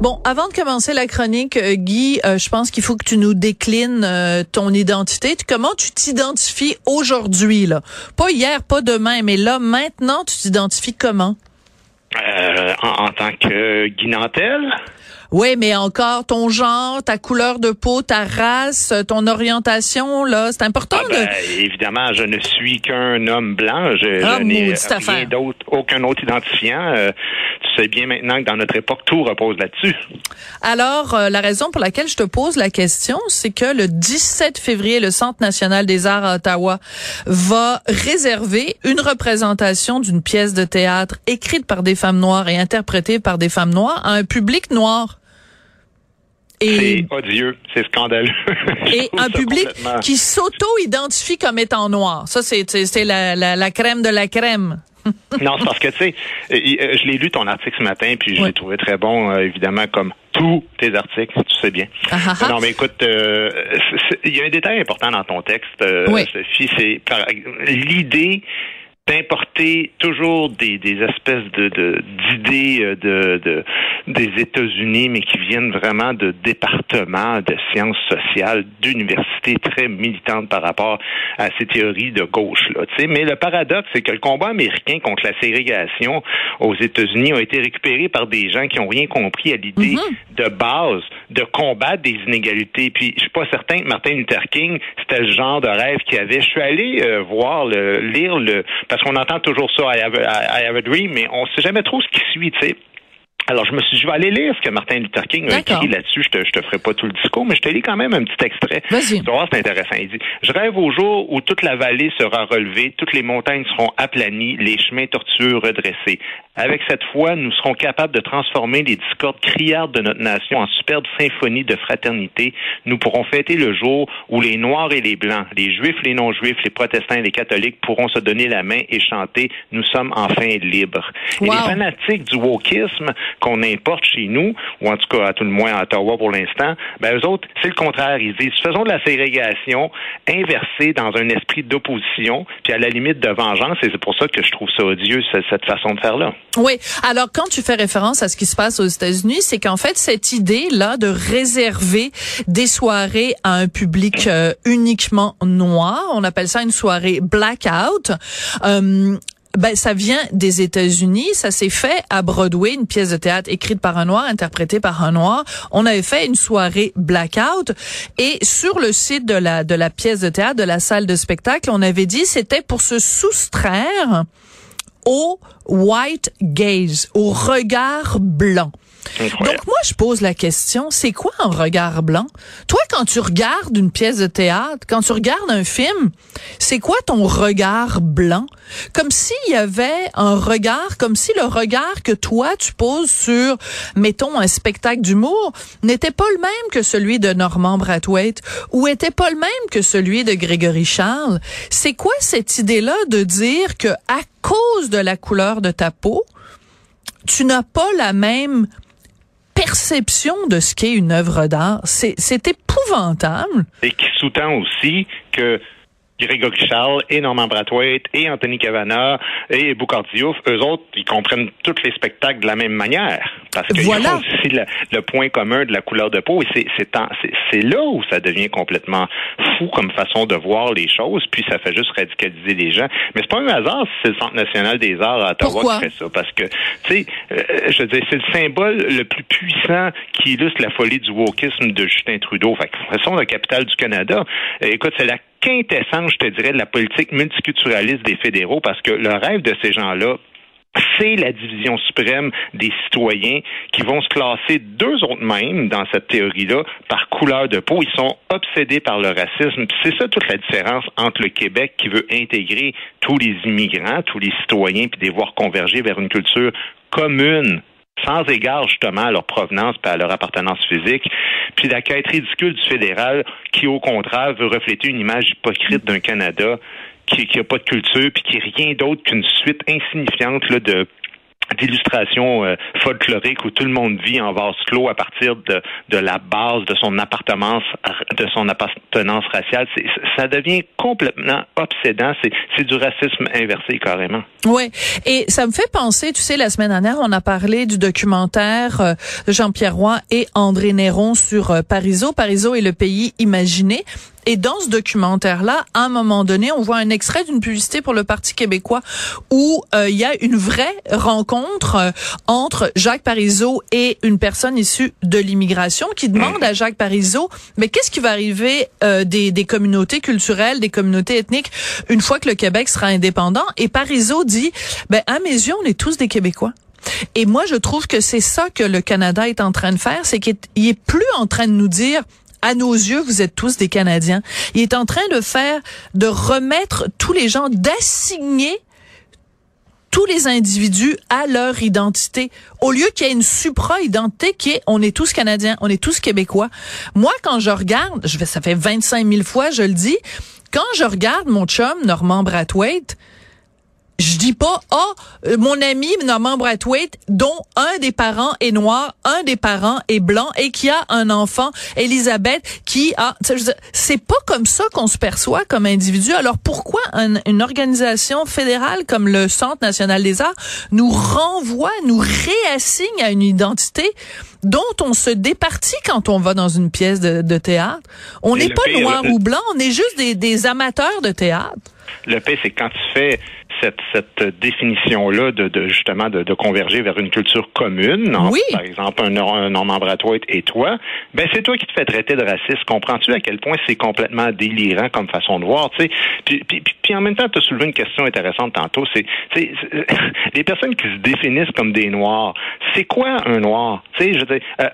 Bon, avant de commencer la chronique, euh, Guy, euh, je pense qu'il faut que tu nous déclines euh, ton identité. Tu- Comment tu t'identifies aujourd'hui, là? Pas hier, pas demain, mais là, maintenant, tu t'identifies comment? Euh, en, en tant que Guy Nantel, Oui, mais encore ton genre, ta couleur de peau, ta race, ton orientation, là, c'est important ah, de... ben, évidemment je ne suis qu'un homme blanc, je, Ah, je n'ai rien d'autre, aucun autre identifiant. Euh, tu sais bien maintenant que dans notre époque tout repose là-dessus. Alors, euh, la raison pour laquelle je te pose la question, c'est que le 17 février, le Centre national des arts à Ottawa va réserver une représentation d'une pièce de théâtre écrite par des femmes noires et interprétée par des femmes noires à un public noir. Et, C'est odieux, c'est scandaleux. Et un public qui s'auto-identifie comme étant noir. Ça, c'est la, la, la crème de la crème. Non, c'est parce que, tu sais, euh, euh, je l'ai lu ton article ce matin, puis je Oui. l'ai trouvé très bon, euh, évidemment, comme tous tes articles, tu sais bien. Ah, ah, ah. Non, mais écoute, euh, il y a un détail important dans ton texte, euh, Oui. Sophie, c'est l'idée d'importer toujours des, des espèces de d'idées euh, de, de, des États-Unis, mais qui viennent vraiment de départements de sciences sociales, d'universités très militantes par rapport à ces théories de gauche. Là, tu sais. mais le paradoxe, c'est que le combat américain contre la ségrégation aux États-Unis a été récupéré par des gens qui n'ont rien compris à l'idée de base de combattre des inégalités. Puis je suis pas certain que Martin Luther King, c'était le genre de rêve qu'il avait. Je suis allé euh, voir, le, lire le, parce qu'on entend toujours ça, I have, I have a dream, mais on sait jamais trop ce qui suit, tu sais. Alors, je me suis dit, je vais aller lire ce que Martin Luther King a écrit là-dessus. Je te, je te ferai pas tout le discours, mais je te lis quand même un petit extrait. Vas-y. Tu vas voir, c'est intéressant. Il dit, je rêve au jour où toute la vallée sera relevée, toutes les montagnes seront aplanies, les chemins tortueux redressés. Avec cette foi, nous serons capables de transformer les discordes criardes de notre nation en superbe symphonie de fraternité. Nous pourrons fêter le jour où les Noirs et les Blancs, les Juifs, les non-Juifs, les protestants et les catholiques pourront se donner la main et chanter Nous sommes enfin libres. Et les fanatiques du wokisme qu'on importe chez nous, ou en tout cas à tout le moins à Ottawa pour l'instant, ben eux autres, c'est le contraire. Ils disent faisons de la ségrégation inversée dans un esprit d'opposition, puis à la limite de vengeance, et c'est pour ça que je trouve ça odieux, ce- cette façon de faire-là. Oui. Alors, quand tu fais référence à ce qui se passe aux États-Unis, c'est qu'en fait, cette idée-là de réserver des soirées à un public euh, uniquement noir, on appelle ça une soirée blackout, euh, ben, ça vient des États-Unis. Ça s'est fait à Broadway, une pièce de théâtre écrite par un noir, interprétée par un noir. On avait fait une soirée blackout et sur le site de la de la pièce de théâtre, de la salle de spectacle, on avait dit c'était pour se soustraire au white gaze, au regard blanc. Donc moi je pose la question, c'est quoi un regard blanc? Toi quand tu regardes une pièce de théâtre, quand tu regardes un film, c'est quoi ton regard blanc? Comme s'il y avait un regard, comme si le regard que toi tu poses sur mettons un spectacle d'humour n'était pas le même que celui de Norman Brathwaite ou était pas le même que celui de Grégory Charles. C'est quoi cette idée-là de dire que à cause de la couleur de ta peau, tu n'as pas la même perception de ce qu'est une œuvre d'art. C'est, épouvantable. Et qui sous-tend aussi que Grégory Charles et Norman Brathwaite et Anthony Cavana et Boucard Diouf, eux autres, ils comprennent tous les spectacles de la même manière. Parce qu'ils Voilà. aussi le, le point commun de la couleur de peau. Et c'est- c'est c'est c'est là où ça devient complètement fou comme façon de voir les choses, puis ça fait juste radicaliser les gens. Mais c'est pas un hasard si c'est le Centre national des arts à Ottawa Pourquoi? qui fait ça. Parce que, tu sais, euh, je veux dire, c'est le symbole le plus puissant qui illustre la folie du wokisme de Justin Trudeau. Fait que, de toute façon, la capitale du Canada, euh, écoute, c'est la quintessence, je te dirais, de la politique multiculturaliste des fédéraux parce que le rêve de ces gens-là, c'est la division suprême des citoyens qui vont se classer d'eux autres mêmes dans cette théorie-là par couleur de peau. Ils sont obsédés par le racisme. C'est ça toute la différence entre le Québec qui veut intégrer tous les immigrants, tous les citoyens, puis les voir converger vers une culture commune sans égard justement à leur provenance et à leur appartenance physique, puis la quête ridicule du fédéral qui, au contraire, veut refléter une image hypocrite d'un Canada qui n'a pas de culture puis qui est rien d'autre qu'une suite insignifiante de d'illustrations euh, folkloriques où tout le monde vit en vase clos à partir de, de la base de son appartenance raciale ça devient complètement obsédant c'est du racisme inversé carrément Ouais, et ça me fait penser, tu sais, la semaine dernière, on a parlé du documentaire euh, Jean-Pierre Roy et André Néron sur euh, Pariso. Pariso est le pays imaginé. Et dans ce documentaire-là, à un moment donné, on voit un extrait d'une publicité pour le Parti québécois où euh, il y a une vraie rencontre euh, entre Jacques Parizeau et une personne issue de l'immigration qui demande à Jacques Parizeau, mais qu'est-ce qui va arriver euh, des, des communautés culturelles, des communautés ethniques une fois que le Québec sera indépendant? Et Parizeau dit, ben à mes yeux, on est tous des Québécois. Et moi, je trouve que c'est ça que le Canada est en train de faire, c'est qu'il est, est plus en train de nous dire à nos yeux, vous êtes tous des Canadiens. Il est en train de faire, de remettre tous les gens, d'assigner tous les individus à leur identité. Au lieu qu'il y ait une supra-identité qui est on est tous Canadiens, on est tous Québécois. Moi, quand je regarde, je vais, ça fait 25 000 fois, je le dis, quand je regarde mon chum, Normand Brathwaite, je dis pas ah euh, mon ami Norman Brathwaite dont un des parents est noir, un des parents est blanc et qui a un enfant Elisabeth qui a c'est pas comme ça qu'on se perçoit comme individu. Alors pourquoi un- une organisation fédérale comme le Centre national des arts nous renvoie, nous réassigne à une identité dont on se départit quand on va dans une pièce de, de théâtre? On n'est pas pire, noir le- ou blanc, on est juste des, des amateurs de théâtre. Le fait, c'est quand tu fais cette, cette définition-là de, de justement de, de converger vers une culture commune, Oui. par exemple un, un Normand Brathwaite et toi, ben c'est toi qui te fais traiter de raciste. Comprends-tu à quel point c'est complètement délirant comme façon de voir, tu sais? Puis, puis, puis, puis en même temps, tu as soulevé une question intéressante tantôt. C'est, les personnes qui se définissent comme des noirs. C'est quoi un noir? Tu sais, je veux dire, euh,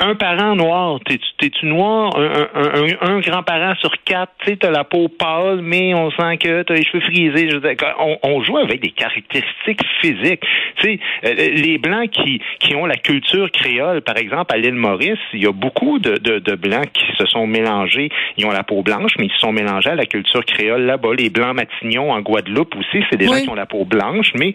un parent noir, t'es-tu, t'es-tu noir? Un, un, un, un grand-parent sur quatre, tu sais, t'as la peau pâle, mais on sent que t'as les cheveux frisés. Je veux dire, on, on joue avec des caractéristiques physiques. Tu sais, euh, les blancs qui, qui ont la culture créole, par exemple, à l'île Maurice, il y a beaucoup de, de, de blancs qui se sont mélangés. Ils ont la peau blanche, mais ils se sont mélangés à la culture créole là-bas. Les blancs matignons en Guadeloupe aussi, c'est des Oui. gens qui ont la peau blanche, mais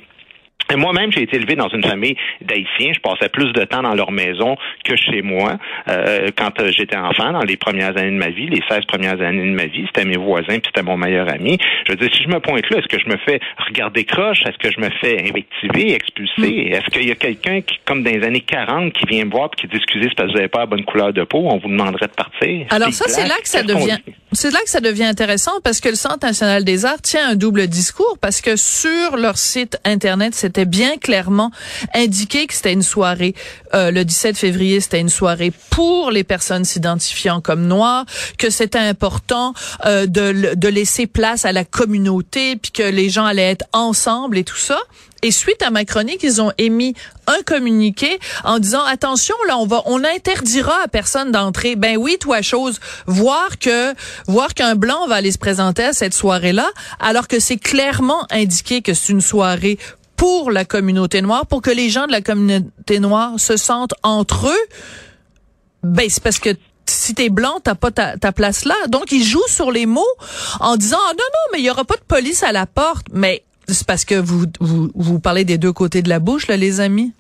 Moi-même, j'ai été élevé dans une famille d'Haïtiens. Je passais plus de temps dans leur maison que chez moi euh, quand euh, j'étais enfant, dans les premières années de ma vie, les 16 premières années de ma vie. C'était mes voisins, puis c'était mon meilleur ami. Je veux dire, si je me pointe là, est-ce que je me fais regarder croche? Est-ce que je me fais invectiver, expulser? Est-ce qu'il y a quelqu'un qui, comme dans les années 40, qui vient me voir et qui dit, excusez, c'est parce que vous n'avez pas la bonne couleur de peau, on vous demanderait de partir? Alors C'est ça, c'est là que ça devient, c'est là que ça devient intéressant parce que le Centre national des arts tient un double discours parce que sur leur site internet, c'était bien clairement indiqué que c'était une soirée euh, le 17 février, c'était une soirée pour les personnes s'identifiant comme noires, que c'était important euh, de, de laisser place à la communauté, puis que les gens allaient être ensemble et tout ça. Et suite à ma chronique, ils ont émis un communiqué en disant attention là, on va, on interdira à personne d'entrer. Ben oui, toi chose, voir que voir qu'un blanc va aller se présenter à cette soirée-là, alors que c'est clairement indiqué que c'est une soirée pour la communauté noire, pour que les gens de la communauté noire se sentent entre eux. Ben c'est parce que si t'es blanc, t'as pas ta, place là. Donc ils jouent sur les mots en disant ah, non non mais il y aura pas de police à la porte. Mais c'est parce que vous, vous vous parlez des deux côtés de la bouche là les amis.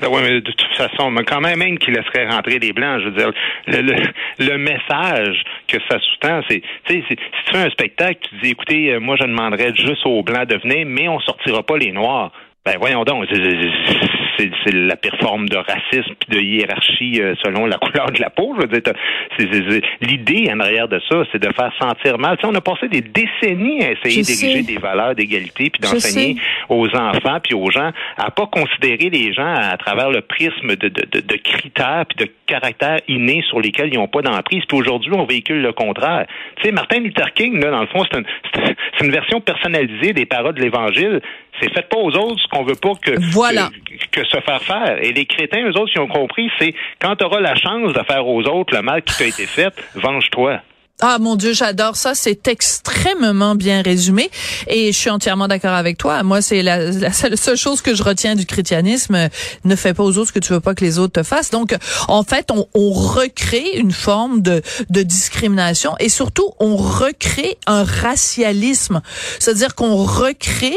Ben oui, mais de toute façon, quand même, même qu'il laisserait rentrer les Blancs, je veux dire, le, le, le message que ça sous-tend, c'est, tu sais, si tu fais un spectacle, tu dis, écoutez, euh, moi, je demanderais juste aux Blancs de venir, mais on sortira pas les Noirs. Ben voyons donc, c'est la pire forme de racisme puis de hiérarchie euh, selon la couleur de la peau. Je veux dire, l'idée en arrière de ça, c'est de faire sentir mal. on a passé des décennies à essayer d'ériger des valeurs d'égalité puis d'enseigner aux enfants puis aux gens à pas considérer les gens à, travers le prisme de, de, de, critères puis de caractères innés sur lesquels ils n'ont pas d'emprise. Puis aujourd'hui, on véhicule le contraire. Tu sais, Martin Luther King, là, dans le fond, c'est une, une version personnalisée des paroles de l'Évangile. C'est fait pas aux autres ce qu'on veut pas que, voilà. que, se faire faire. Et les crétins, eux autres, qui ont compris, c'est quand tu auras la chance de faire aux autres le mal qui t'a été fait, venge-toi. Ah mon Dieu, j'adore ça. C'est extrêmement bien résumé et je suis entièrement d'accord avec toi. Moi, c'est la, seule, chose que je retiens du christianisme. Ne fais pas aux autres ce que tu veux pas que les autres te fassent. Donc, en fait, on, recrée une forme de, de discrimination et surtout, on recrée un racialisme. C'est-à-dire qu'on recrée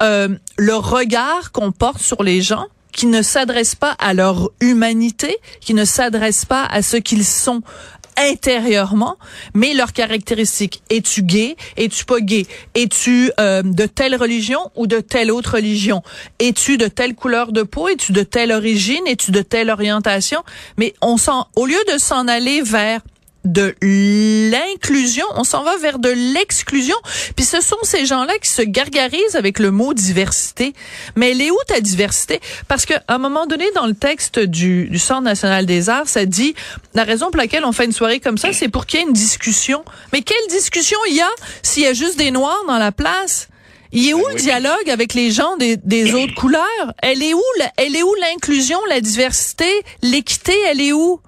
euh, le regard qu'on porte sur les gens qui ne s'adressent pas à leur humanité, qui ne s'adressent pas à ce qu'ils sont intérieurement, mais leurs caractéristiques. Es-tu gay? Es-tu pas gay? Es-tu euh, de telle religion ou de telle autre religion? Es-tu de telle couleur de peau? Es-tu de telle origine? Es-tu de telle orientation? Mais on s'en, au lieu de s'en aller vers de l'inclusion, on s'en va vers de l'exclusion. Puis ce sont ces gens-là qui se gargarisent avec le mot diversité. Mais elle est où ta diversité? Parce qu'à un moment donné, dans le texte du, du Centre national des arts, ça dit la raison pour laquelle on fait une soirée comme ça, c'est pour qu'il y ait une discussion. Mais quelle discussion il y a s'il y a juste des noirs dans la place? Il est où le dialogue avec les gens des, des autres couleurs? Elle est où, elle est où l'inclusion, la diversité, l'équité, elle est où?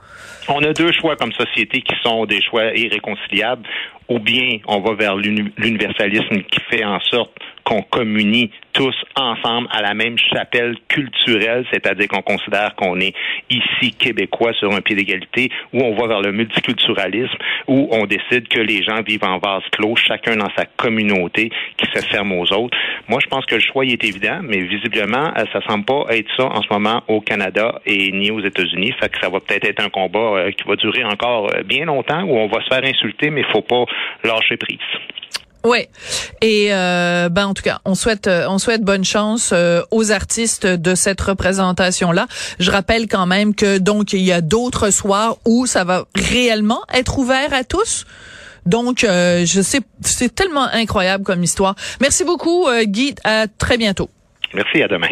On a deux choix comme société qui sont des choix irréconciliables. Ou bien on va vers l'universalisme qui fait en sorte qu'on communie tous ensemble à la même chapelle culturelle, c'est-à-dire qu'on considère qu'on est ici québécois sur un pied d'égalité, ou on va vers le multiculturalisme, où on décide que les gens vivent en vase clos, chacun dans sa communauté, qui se ferme aux autres. Moi, je pense que le choix est évident, mais visiblement, euh, ça semble pas être ça en ce moment au Canada et ni aux États-Unis. Fait que ça va peut-être être un combat euh, qui va durer encore euh, bien longtemps, où on va se faire insulter, mais il faut pas lâcher prise. Ouais. Et euh, ben en tout cas, on souhaite euh, on souhaite bonne chance euh, aux artistes de cette représentation là. Je rappelle quand même que donc il y a d'autres soirs où ça va réellement être ouvert à tous. Donc je sais c'est tellement incroyable comme histoire. Merci beaucoup Guy, à très bientôt. Merci à demain.